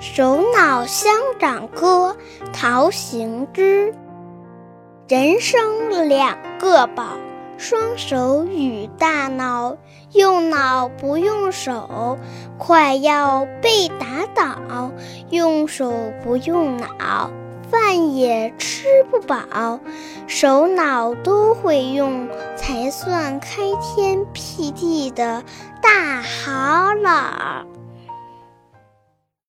首脑乡长歌陶行知人生两个宝双手与大脑用脑不用手快要被打倒用手不用脑饭也吃不饱手脑都会用才算开天辟地的大好